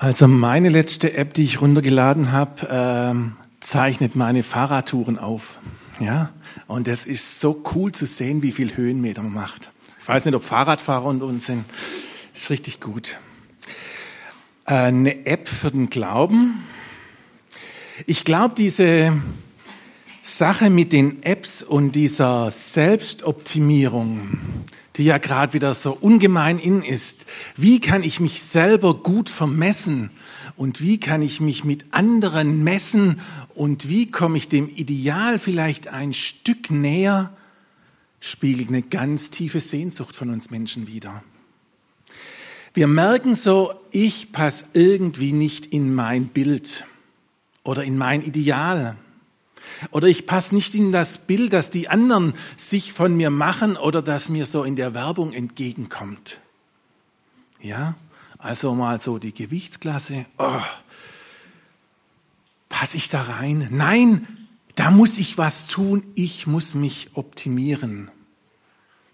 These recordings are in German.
Also meine letzte App, die ich runtergeladen habe, ähm, zeichnet meine Fahrradtouren auf. Ja, und es ist so cool zu sehen, wie viel Höhenmeter man macht. Ich weiß nicht, ob Fahrradfahrer unter uns sind. Ist richtig gut. Äh, eine App für den Glauben. Ich glaube, diese Sache mit den Apps und dieser Selbstoptimierung, die ja gerade wieder so ungemein in ist. Wie kann ich mich selber gut vermessen und wie kann ich mich mit anderen messen und wie komme ich dem Ideal vielleicht ein Stück näher, spiegelt eine ganz tiefe Sehnsucht von uns Menschen wieder. Wir merken so, ich passe irgendwie nicht in mein Bild oder in mein Ideal. Oder ich passe nicht in das Bild, das die anderen sich von mir machen oder das mir so in der Werbung entgegenkommt. Ja, also mal so die Gewichtsklasse. Oh, passe ich da rein? Nein, da muss ich was tun. Ich muss mich optimieren.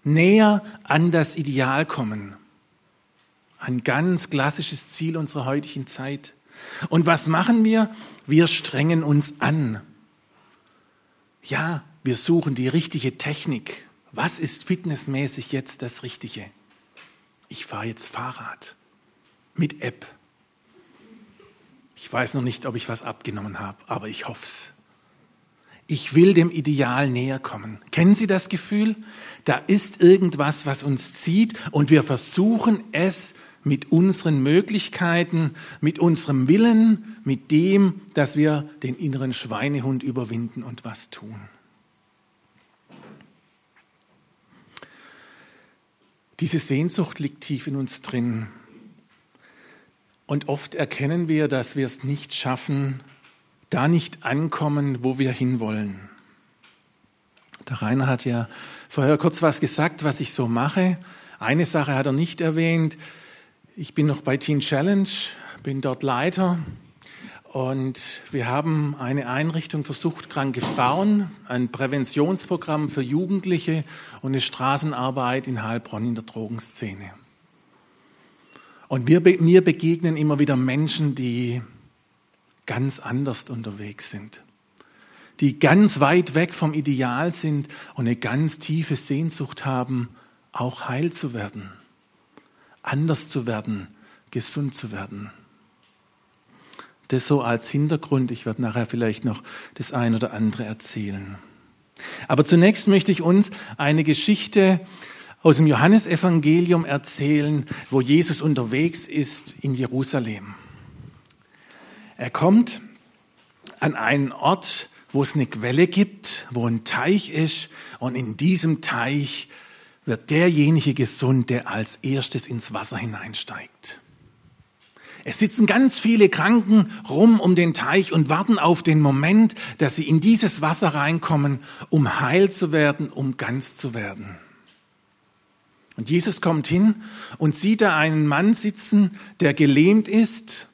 Näher an das Ideal kommen. Ein ganz klassisches Ziel unserer heutigen Zeit. Und was machen wir? Wir strengen uns an. Ja, wir suchen die richtige Technik. Was ist fitnessmäßig jetzt das Richtige? Ich fahre jetzt Fahrrad mit App. Ich weiß noch nicht, ob ich was abgenommen habe, aber ich hoffe es. Ich will dem Ideal näher kommen. Kennen Sie das Gefühl? Da ist irgendwas, was uns zieht und wir versuchen es mit unseren Möglichkeiten, mit unserem Willen, mit dem, dass wir den inneren Schweinehund überwinden und was tun. Diese Sehnsucht liegt tief in uns drin. Und oft erkennen wir, dass wir es nicht schaffen, da nicht ankommen, wo wir hinwollen. Der Rainer hat ja vorher kurz was gesagt, was ich so mache. Eine Sache hat er nicht erwähnt. Ich bin noch bei Teen Challenge, bin dort Leiter und wir haben eine Einrichtung für suchtkranke Frauen, ein Präventionsprogramm für Jugendliche und eine Straßenarbeit in Heilbronn in der Drogenszene. Und wir, mir begegnen immer wieder Menschen, die ganz anders unterwegs sind, die ganz weit weg vom Ideal sind und eine ganz tiefe Sehnsucht haben, auch heil zu werden anders zu werden, gesund zu werden. Das so als Hintergrund. Ich werde nachher vielleicht noch das ein oder andere erzählen. Aber zunächst möchte ich uns eine Geschichte aus dem Johannesevangelium erzählen, wo Jesus unterwegs ist in Jerusalem. Er kommt an einen Ort, wo es eine Quelle gibt, wo ein Teich ist und in diesem Teich wird derjenige gesund, der als erstes ins Wasser hineinsteigt. Es sitzen ganz viele Kranken rum um den Teich und warten auf den Moment, dass sie in dieses Wasser reinkommen, um heil zu werden, um ganz zu werden. Und Jesus kommt hin und sieht da einen Mann sitzen, der gelähmt ist,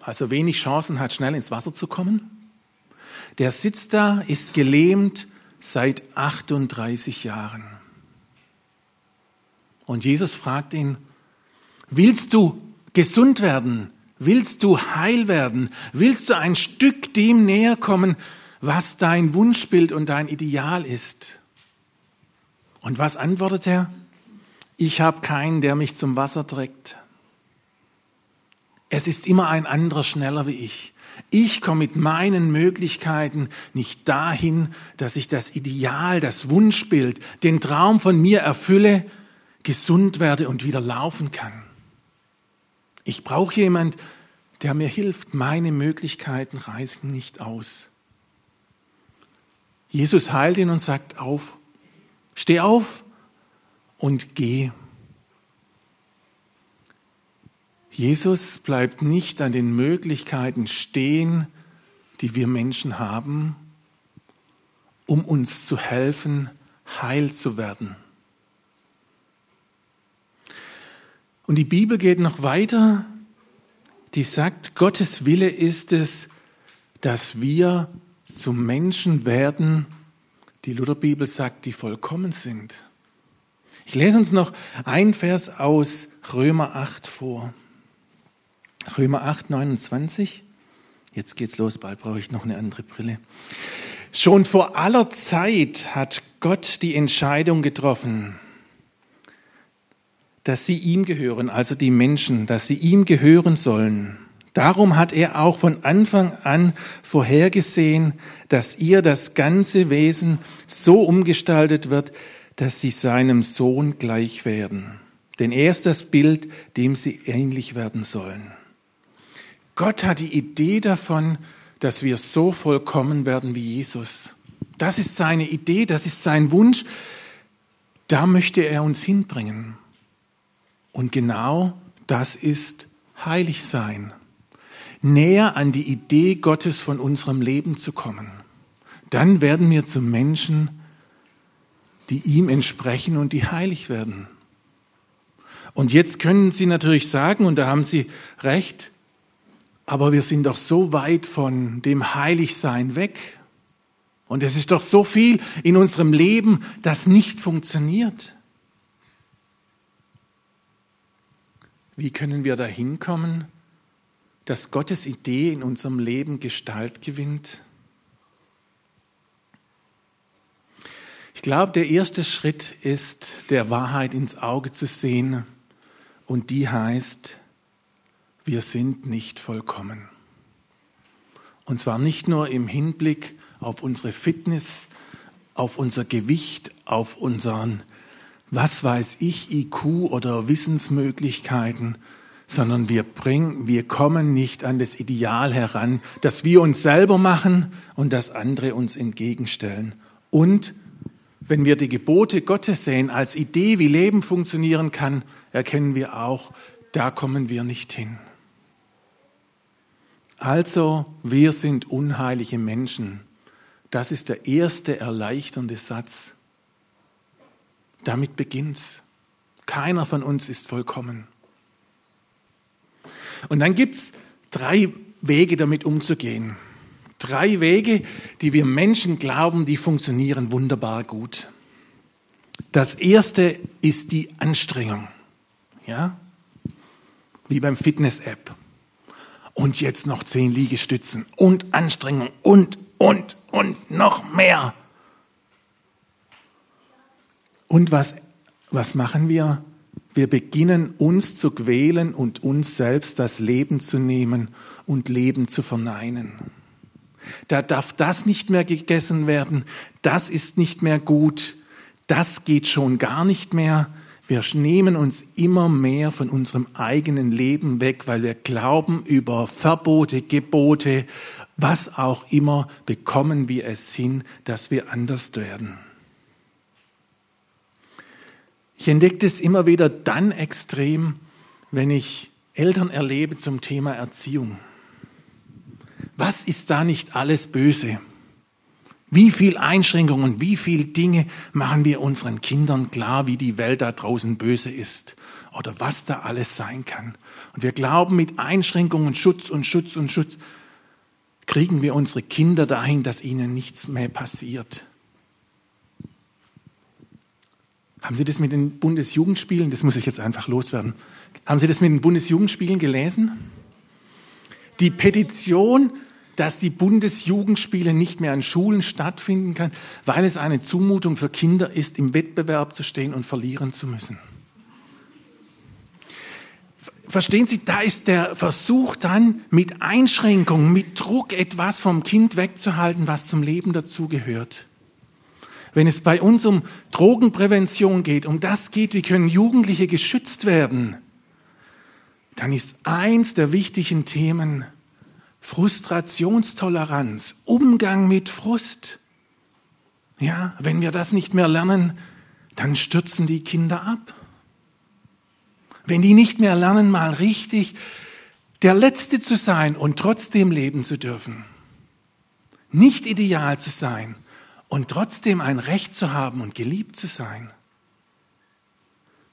also wenig Chancen hat, schnell ins Wasser zu kommen. Der sitzt da, ist gelähmt seit 38 Jahren. Und Jesus fragt ihn, willst du gesund werden? Willst du heil werden? Willst du ein Stück dem näher kommen, was dein Wunschbild und dein Ideal ist? Und was antwortet er? Ich habe keinen, der mich zum Wasser trägt. Es ist immer ein anderer schneller wie ich. Ich komme mit meinen Möglichkeiten nicht dahin, dass ich das Ideal, das Wunschbild, den Traum von mir erfülle, gesund werde und wieder laufen kann. Ich brauche jemand, der mir hilft. Meine Möglichkeiten reißen nicht aus. Jesus heilt ihn und sagt auf, steh auf und geh. Jesus bleibt nicht an den Möglichkeiten stehen, die wir Menschen haben, um uns zu helfen, heil zu werden. Und die Bibel geht noch weiter, die sagt, Gottes Wille ist es, dass wir zu Menschen werden, die Lutherbibel sagt, die vollkommen sind. Ich lese uns noch ein Vers aus Römer 8 vor. Römer 8, 29. Jetzt geht's los, bald brauche ich noch eine andere Brille. Schon vor aller Zeit hat Gott die Entscheidung getroffen, dass sie ihm gehören, also die Menschen, dass sie ihm gehören sollen. Darum hat er auch von Anfang an vorhergesehen, dass ihr das ganze Wesen so umgestaltet wird, dass sie seinem Sohn gleich werden. Denn er ist das Bild, dem sie ähnlich werden sollen. Gott hat die Idee davon, dass wir so vollkommen werden wie Jesus. Das ist seine Idee, das ist sein Wunsch. Da möchte er uns hinbringen. Und genau das ist heilig sein näher an die Idee Gottes von unserem Leben zu kommen. Dann werden wir zu Menschen, die ihm entsprechen und die heilig werden. Und jetzt können Sie natürlich sagen, und da haben Sie recht, aber wir sind doch so weit von dem Heiligsein weg. Und es ist doch so viel in unserem Leben, das nicht funktioniert. Wie können wir da hinkommen? dass Gottes Idee in unserem Leben Gestalt gewinnt? Ich glaube, der erste Schritt ist, der Wahrheit ins Auge zu sehen und die heißt, wir sind nicht vollkommen. Und zwar nicht nur im Hinblick auf unsere Fitness, auf unser Gewicht, auf unseren, was weiß ich, IQ oder Wissensmöglichkeiten, sondern wir bringen, wir kommen nicht an das Ideal heran, das wir uns selber machen und das andere uns entgegenstellen. Und wenn wir die Gebote Gottes sehen als Idee, wie Leben funktionieren kann, erkennen wir auch, da kommen wir nicht hin. Also, wir sind unheilige Menschen. Das ist der erste erleichternde Satz. Damit beginnt's. Keiner von uns ist vollkommen. Und dann gibt es drei Wege, damit umzugehen. Drei Wege, die wir Menschen glauben, die funktionieren wunderbar gut. Das erste ist die Anstrengung. Ja? Wie beim Fitness-App. Und jetzt noch zehn Liegestützen und Anstrengung und, und, und noch mehr. Und was, was machen wir? Wir beginnen uns zu quälen und uns selbst das Leben zu nehmen und Leben zu verneinen. Da darf das nicht mehr gegessen werden, das ist nicht mehr gut, das geht schon gar nicht mehr. Wir nehmen uns immer mehr von unserem eigenen Leben weg, weil wir glauben, über Verbote, Gebote, was auch immer, bekommen wir es hin, dass wir anders werden. Ich entdecke es immer wieder dann extrem, wenn ich Eltern erlebe zum Thema Erziehung. Was ist da nicht alles böse? Wie viel Einschränkungen, wie viel Dinge machen wir unseren Kindern klar, wie die Welt da draußen böse ist oder was da alles sein kann. Und wir glauben, mit Einschränkungen, Schutz und Schutz und Schutz kriegen wir unsere Kinder dahin, dass ihnen nichts mehr passiert. Haben Sie das mit den Bundesjugendspielen, das muss ich jetzt einfach loswerden, haben Sie das mit den Bundesjugendspielen gelesen? Die Petition, dass die Bundesjugendspiele nicht mehr an Schulen stattfinden kann, weil es eine Zumutung für Kinder ist, im Wettbewerb zu stehen und verlieren zu müssen. Verstehen Sie, da ist der Versuch dann mit Einschränkung, mit Druck etwas vom Kind wegzuhalten, was zum Leben dazugehört. Wenn es bei uns um Drogenprävention geht, um das geht, wie können Jugendliche geschützt werden, dann ist eins der wichtigen Themen Frustrationstoleranz, Umgang mit Frust. Ja, wenn wir das nicht mehr lernen, dann stürzen die Kinder ab. Wenn die nicht mehr lernen, mal richtig der Letzte zu sein und trotzdem leben zu dürfen. Nicht ideal zu sein, und trotzdem ein Recht zu haben und geliebt zu sein,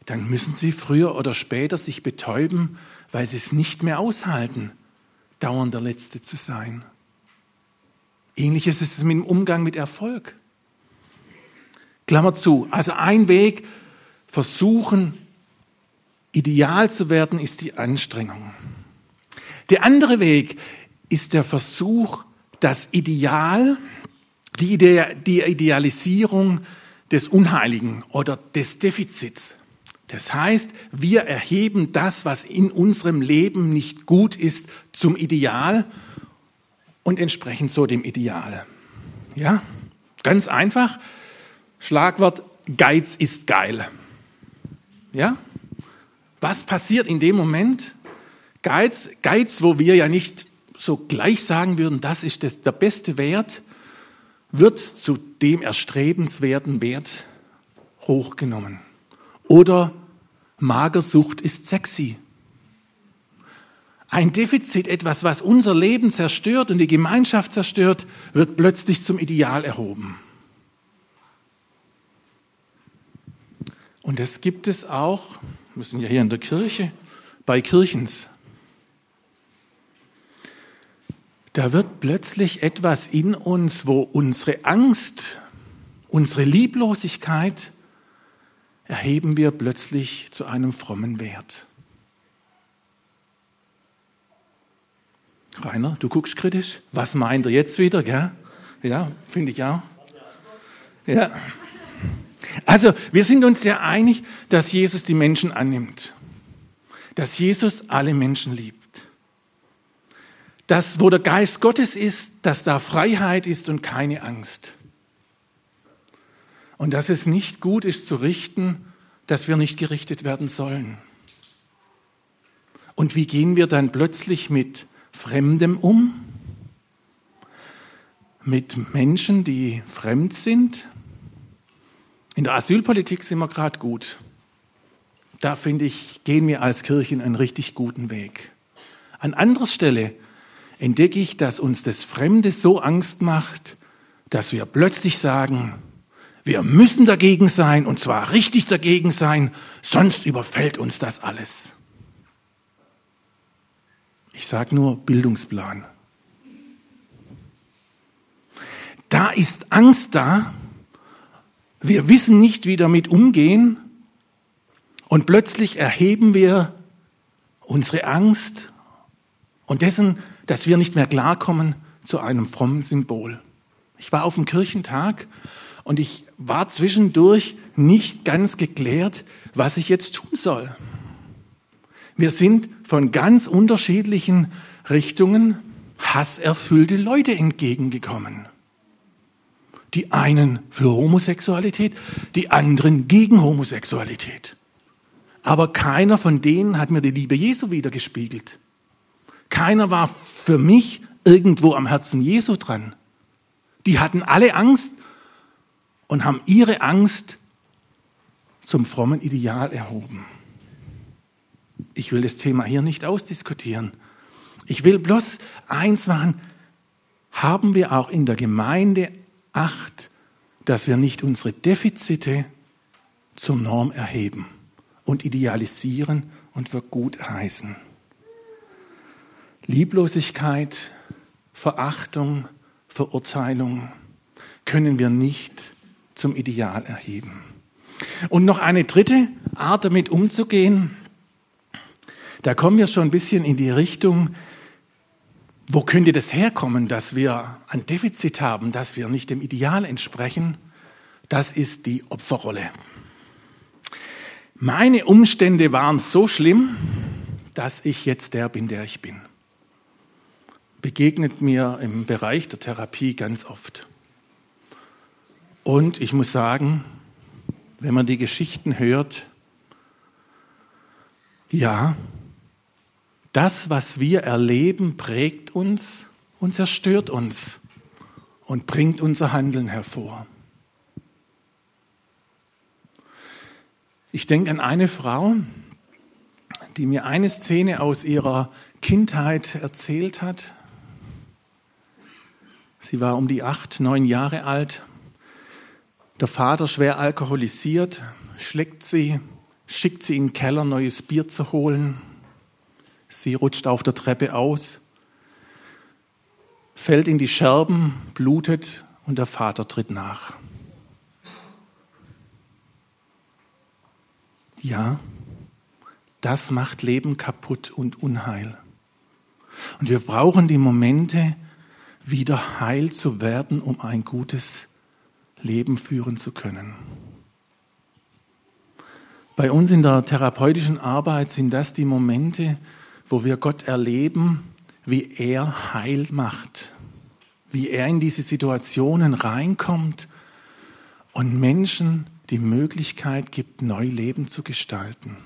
dann müssen sie früher oder später sich betäuben, weil sie es nicht mehr aushalten, dauernd der Letzte zu sein. Ähnliches ist es mit dem Umgang mit Erfolg. Klammer zu. Also ein Weg, versuchen, ideal zu werden, ist die Anstrengung. Der andere Weg ist der Versuch, das Ideal, die, Ide die Idealisierung des Unheiligen oder des Defizits. Das heißt, wir erheben das, was in unserem Leben nicht gut ist, zum Ideal und entsprechend so dem Ideal. Ja, ganz einfach. Schlagwort Geiz ist geil. Ja? Was passiert in dem Moment? Geiz, Geiz, wo wir ja nicht so gleich sagen würden, das ist das, der beste Wert, wird zu dem erstrebenswerten Wert hochgenommen. Oder Magersucht ist sexy. Ein Defizit, etwas, was unser Leben zerstört und die Gemeinschaft zerstört, wird plötzlich zum Ideal erhoben. Und das gibt es auch, wir sind ja hier in der Kirche, bei Kirchens. Da wird plötzlich etwas in uns, wo unsere Angst, unsere Lieblosigkeit, erheben wir plötzlich zu einem frommen Wert. Rainer, du guckst kritisch. Was meint er jetzt wieder? Gell? Ja, finde ich auch. Ja. Also, wir sind uns sehr einig, dass Jesus die Menschen annimmt. Dass Jesus alle Menschen liebt. Dass, wo der Geist Gottes ist, dass da Freiheit ist und keine Angst. Und dass es nicht gut ist zu richten, dass wir nicht gerichtet werden sollen. Und wie gehen wir dann plötzlich mit Fremdem um? Mit Menschen, die fremd sind? In der Asylpolitik sind wir gerade gut. Da finde ich, gehen wir als Kirchen einen richtig guten Weg. An anderer Stelle entdecke ich, dass uns das Fremde so Angst macht, dass wir plötzlich sagen, wir müssen dagegen sein und zwar richtig dagegen sein, sonst überfällt uns das alles. Ich sage nur Bildungsplan. Da ist Angst da, wir wissen nicht, wie damit umgehen und plötzlich erheben wir unsere Angst und dessen, dass wir nicht mehr klarkommen, zu einem frommen Symbol. Ich war auf dem Kirchentag und ich war zwischendurch nicht ganz geklärt, was ich jetzt tun soll. Wir sind von ganz unterschiedlichen Richtungen hasserfüllte Leute entgegengekommen. Die einen für Homosexualität, die anderen gegen Homosexualität. Aber keiner von denen hat mir die Liebe Jesu wiedergespiegelt. Keiner war für mich irgendwo am Herzen Jesu dran. Die hatten alle Angst und haben ihre Angst zum frommen Ideal erhoben. Ich will das Thema hier nicht ausdiskutieren. Ich will bloß eins machen. Haben wir auch in der Gemeinde Acht, dass wir nicht unsere Defizite zur Norm erheben und idealisieren und für gut heißen. Lieblosigkeit, Verachtung, Verurteilung können wir nicht zum Ideal erheben. Und noch eine dritte Art, damit umzugehen, da kommen wir schon ein bisschen in die Richtung, wo könnte das herkommen, dass wir ein Defizit haben, dass wir nicht dem Ideal entsprechen? Das ist die Opferrolle. Meine Umstände waren so schlimm, dass ich jetzt der bin, der ich bin. Begegnet mir im Bereich der Therapie ganz oft. Und ich muss sagen, wenn man die Geschichten hört, ja, das, was wir erleben, prägt uns und zerstört uns und bringt unser Handeln hervor. Ich denke an eine Frau, die mir eine Szene aus ihrer Kindheit erzählt hat. Sie war um die acht, neun Jahre alt. Der Vater schwer alkoholisiert, schlägt sie, schickt sie in den Keller, neues Bier zu holen. Sie rutscht auf der Treppe aus, fällt in die Scherben, blutet und der Vater tritt nach. Ja, das macht Leben kaputt und Unheil. Und wir brauchen die Momente, wieder heil zu werden, um ein gutes Leben führen zu können. Bei uns in der therapeutischen Arbeit sind das die Momente, wo wir Gott erleben, wie er heil macht, wie er in diese Situationen reinkommt und Menschen die Möglichkeit gibt, neu Leben zu gestalten.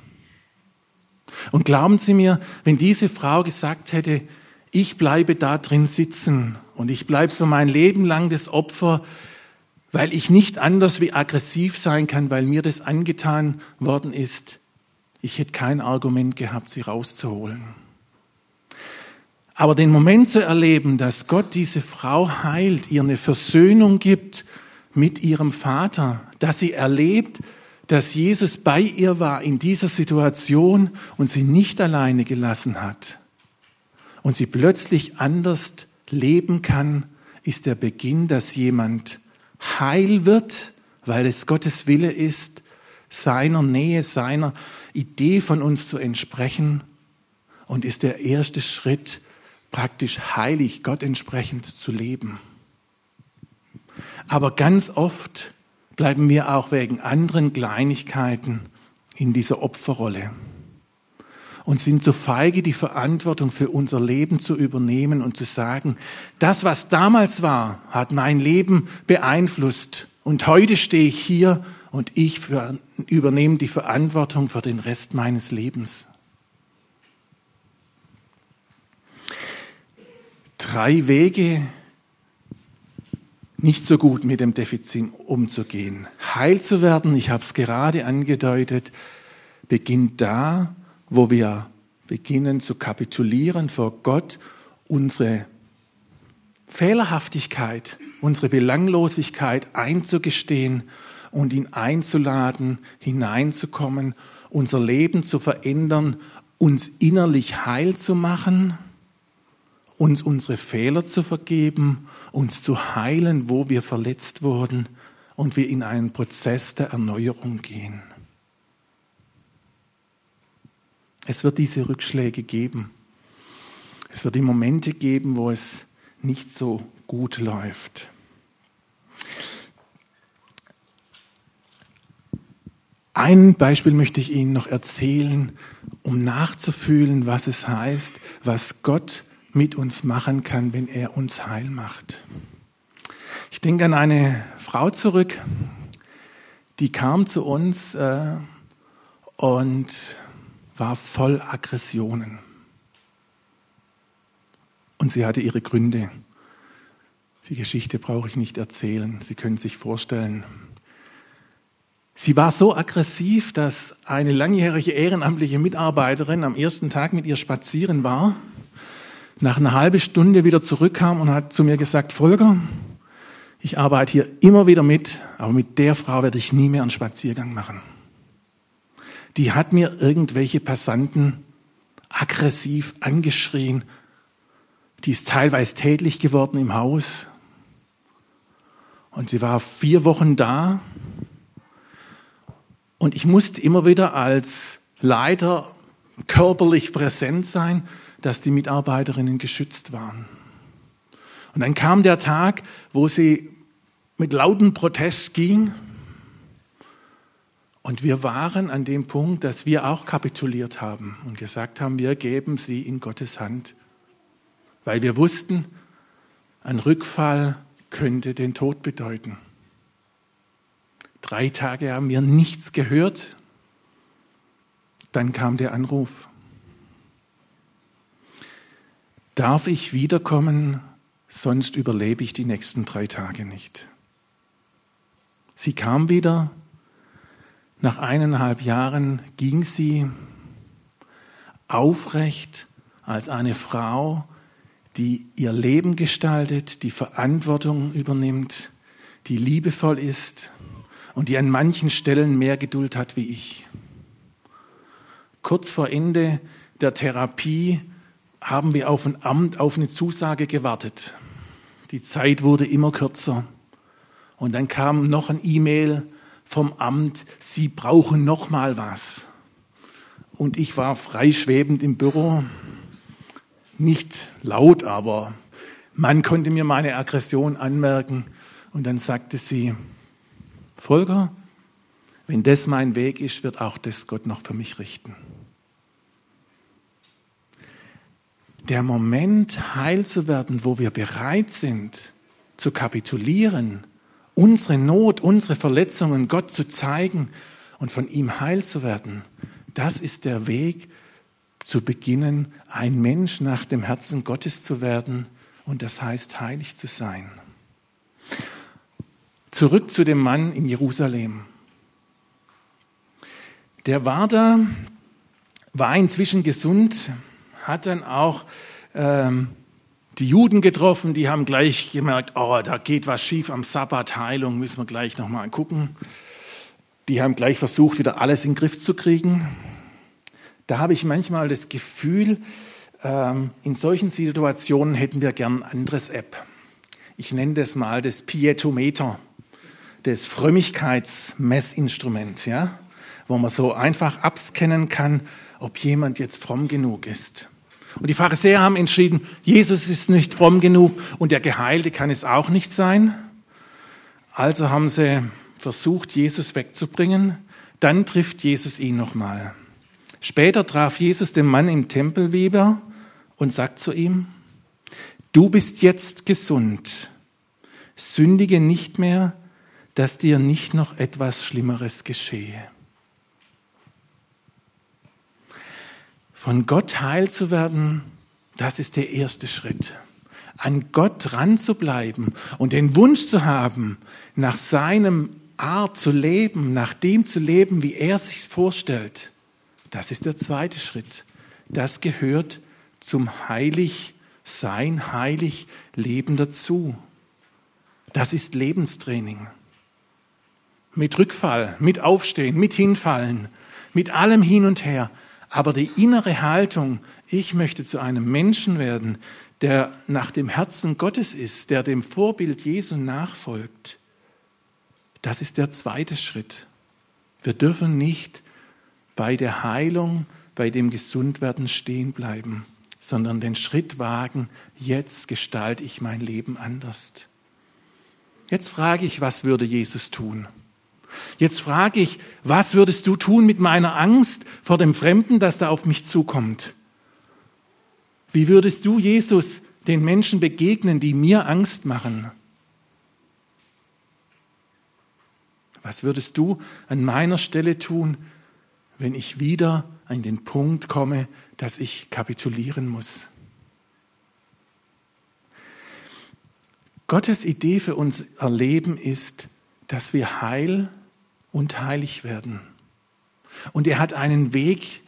Und glauben Sie mir, wenn diese Frau gesagt hätte, ich bleibe da drin sitzen und ich bleibe für mein Leben lang das Opfer, weil ich nicht anders wie aggressiv sein kann, weil mir das angetan worden ist, ich hätte kein Argument gehabt, sie rauszuholen. Aber den Moment zu erleben, dass Gott diese Frau heilt, ihr eine Versöhnung gibt mit ihrem Vater, dass sie erlebt, dass Jesus bei ihr war in dieser Situation und sie nicht alleine gelassen hat und sie plötzlich anders leben kann, ist der Beginn, dass jemand heil wird, weil es Gottes Wille ist, seiner Nähe, seiner Idee von uns zu entsprechen und ist der erste Schritt, praktisch heilig, Gott entsprechend zu leben. Aber ganz oft bleiben wir auch wegen anderen Kleinigkeiten in dieser Opferrolle und sind so feige, die Verantwortung für unser Leben zu übernehmen und zu sagen, das, was damals war, hat mein Leben beeinflusst und heute stehe ich hier und ich übernehme die Verantwortung für den Rest meines Lebens. Drei Wege, nicht so gut mit dem Defizit umzugehen. Heil zu werden, ich habe es gerade angedeutet, beginnt da, wo wir beginnen zu kapitulieren vor Gott, unsere Fehlerhaftigkeit, unsere Belanglosigkeit einzugestehen und ihn einzuladen, hineinzukommen, unser Leben zu verändern, uns innerlich heil zu machen uns unsere Fehler zu vergeben, uns zu heilen, wo wir verletzt wurden und wir in einen Prozess der Erneuerung gehen. Es wird diese Rückschläge geben. Es wird die Momente geben, wo es nicht so gut läuft. Ein Beispiel möchte ich Ihnen noch erzählen, um nachzufühlen, was es heißt, was Gott mit uns machen kann, wenn er uns heil macht. Ich denke an eine Frau zurück, die kam zu uns äh, und war voll Aggressionen. Und sie hatte ihre Gründe. Die Geschichte brauche ich nicht erzählen, Sie können sich vorstellen. Sie war so aggressiv, dass eine langjährige ehrenamtliche Mitarbeiterin am ersten Tag mit ihr spazieren war nach einer halben Stunde wieder zurückkam und hat zu mir gesagt, Volker, ich arbeite hier immer wieder mit, aber mit der Frau werde ich nie mehr einen Spaziergang machen. Die hat mir irgendwelche Passanten aggressiv angeschrien. Die ist teilweise tätlich geworden im Haus. Und sie war vier Wochen da. Und ich musste immer wieder als Leiter körperlich präsent sein, dass die Mitarbeiterinnen geschützt waren. Und dann kam der Tag, wo sie mit lauten Protest ging. Und wir waren an dem Punkt, dass wir auch kapituliert haben und gesagt haben, wir geben sie in Gottes Hand, weil wir wussten, ein Rückfall könnte den Tod bedeuten. Drei Tage haben wir nichts gehört. Dann kam der Anruf. Darf ich wiederkommen, sonst überlebe ich die nächsten drei Tage nicht. Sie kam wieder, nach eineinhalb Jahren ging sie aufrecht als eine Frau, die ihr Leben gestaltet, die Verantwortung übernimmt, die liebevoll ist und die an manchen Stellen mehr Geduld hat wie ich. Kurz vor Ende der Therapie haben wir auf ein Amt, auf eine Zusage gewartet. Die Zeit wurde immer kürzer. Und dann kam noch ein E-Mail vom Amt, Sie brauchen noch mal was. Und ich war freischwebend im Büro. Nicht laut, aber man konnte mir meine Aggression anmerken und dann sagte sie, Volker, wenn das mein Weg ist, wird auch das Gott noch für mich richten. Der Moment, heil zu werden, wo wir bereit sind, zu kapitulieren, unsere Not, unsere Verletzungen Gott zu zeigen und von ihm heil zu werden, das ist der Weg, zu beginnen, ein Mensch nach dem Herzen Gottes zu werden und das heißt heilig zu sein. Zurück zu dem Mann in Jerusalem. Der war da, war inzwischen gesund, hat dann auch ähm, die Juden getroffen, die haben gleich gemerkt, oh, da geht was schief am Sabbat, Heilung, müssen wir gleich nochmal gucken. Die haben gleich versucht, wieder alles in den Griff zu kriegen. Da habe ich manchmal das Gefühl, ähm, in solchen Situationen hätten wir gern ein anderes App. Ich nenne das mal das Pietometer, das Frömmigkeitsmessinstrument, ja, wo man so einfach abscannen kann, ob jemand jetzt fromm genug ist. Und die Pharisäer haben entschieden, Jesus ist nicht fromm genug und der Geheilte kann es auch nicht sein. Also haben sie versucht, Jesus wegzubringen. Dann trifft Jesus ihn nochmal. Später traf Jesus den Mann im Tempel wieder und sagt zu ihm, du bist jetzt gesund, sündige nicht mehr, dass dir nicht noch etwas Schlimmeres geschehe. Von Gott heil zu werden, das ist der erste Schritt. An Gott dran zu bleiben und den Wunsch zu haben, nach seinem Art zu leben, nach dem zu leben, wie er sich vorstellt. Das ist der zweite Schritt. Das gehört zum Heiligsein, heilig Leben dazu. Das ist Lebenstraining. Mit Rückfall, mit Aufstehen, mit Hinfallen, mit allem hin und her. Aber die innere Haltung, ich möchte zu einem Menschen werden, der nach dem Herzen Gottes ist, der dem Vorbild Jesu nachfolgt, das ist der zweite Schritt. Wir dürfen nicht bei der Heilung, bei dem Gesundwerden stehen bleiben, sondern den Schritt wagen, jetzt gestalte ich mein Leben anders. Jetzt frage ich, was würde Jesus tun? Jetzt frage ich, was würdest du tun mit meiner Angst vor dem Fremden, das da auf mich zukommt? Wie würdest du, Jesus, den Menschen begegnen, die mir Angst machen? Was würdest du an meiner Stelle tun, wenn ich wieder an den Punkt komme, dass ich kapitulieren muss? Gottes Idee für unser Leben ist, dass wir heil und heilig werden. Und er hat einen Weg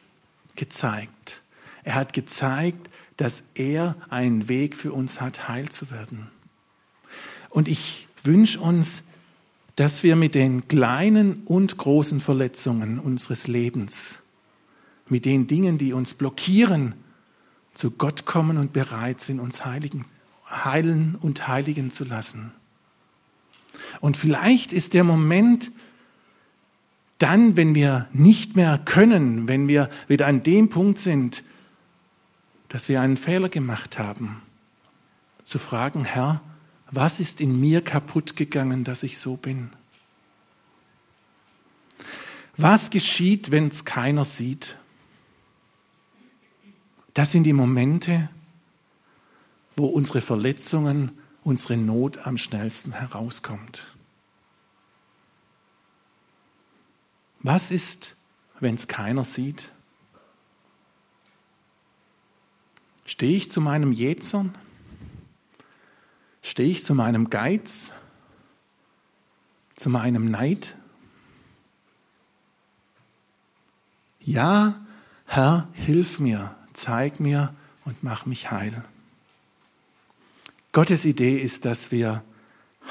gezeigt. Er hat gezeigt, dass er einen Weg für uns hat, heil zu werden. Und ich wünsche uns, dass wir mit den kleinen und großen Verletzungen unseres Lebens, mit den Dingen, die uns blockieren, zu Gott kommen und bereit sind, uns heiligen, heilen und heiligen zu lassen. Und vielleicht ist der Moment, dann, wenn wir nicht mehr können, wenn wir wieder an dem Punkt sind, dass wir einen Fehler gemacht haben, zu fragen, Herr, was ist in mir kaputt gegangen, dass ich so bin? Was geschieht, wenn es keiner sieht? Das sind die Momente, wo unsere Verletzungen, unsere Not am schnellsten herauskommt. Was ist, wenn es keiner sieht? Stehe ich zu meinem Jezern? Stehe ich zu meinem Geiz? Zu meinem Neid? Ja, Herr, hilf mir, zeig mir und mach mich heil. Gottes Idee ist, dass wir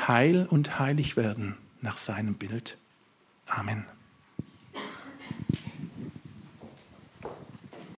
heil und heilig werden nach seinem Bild. Amen.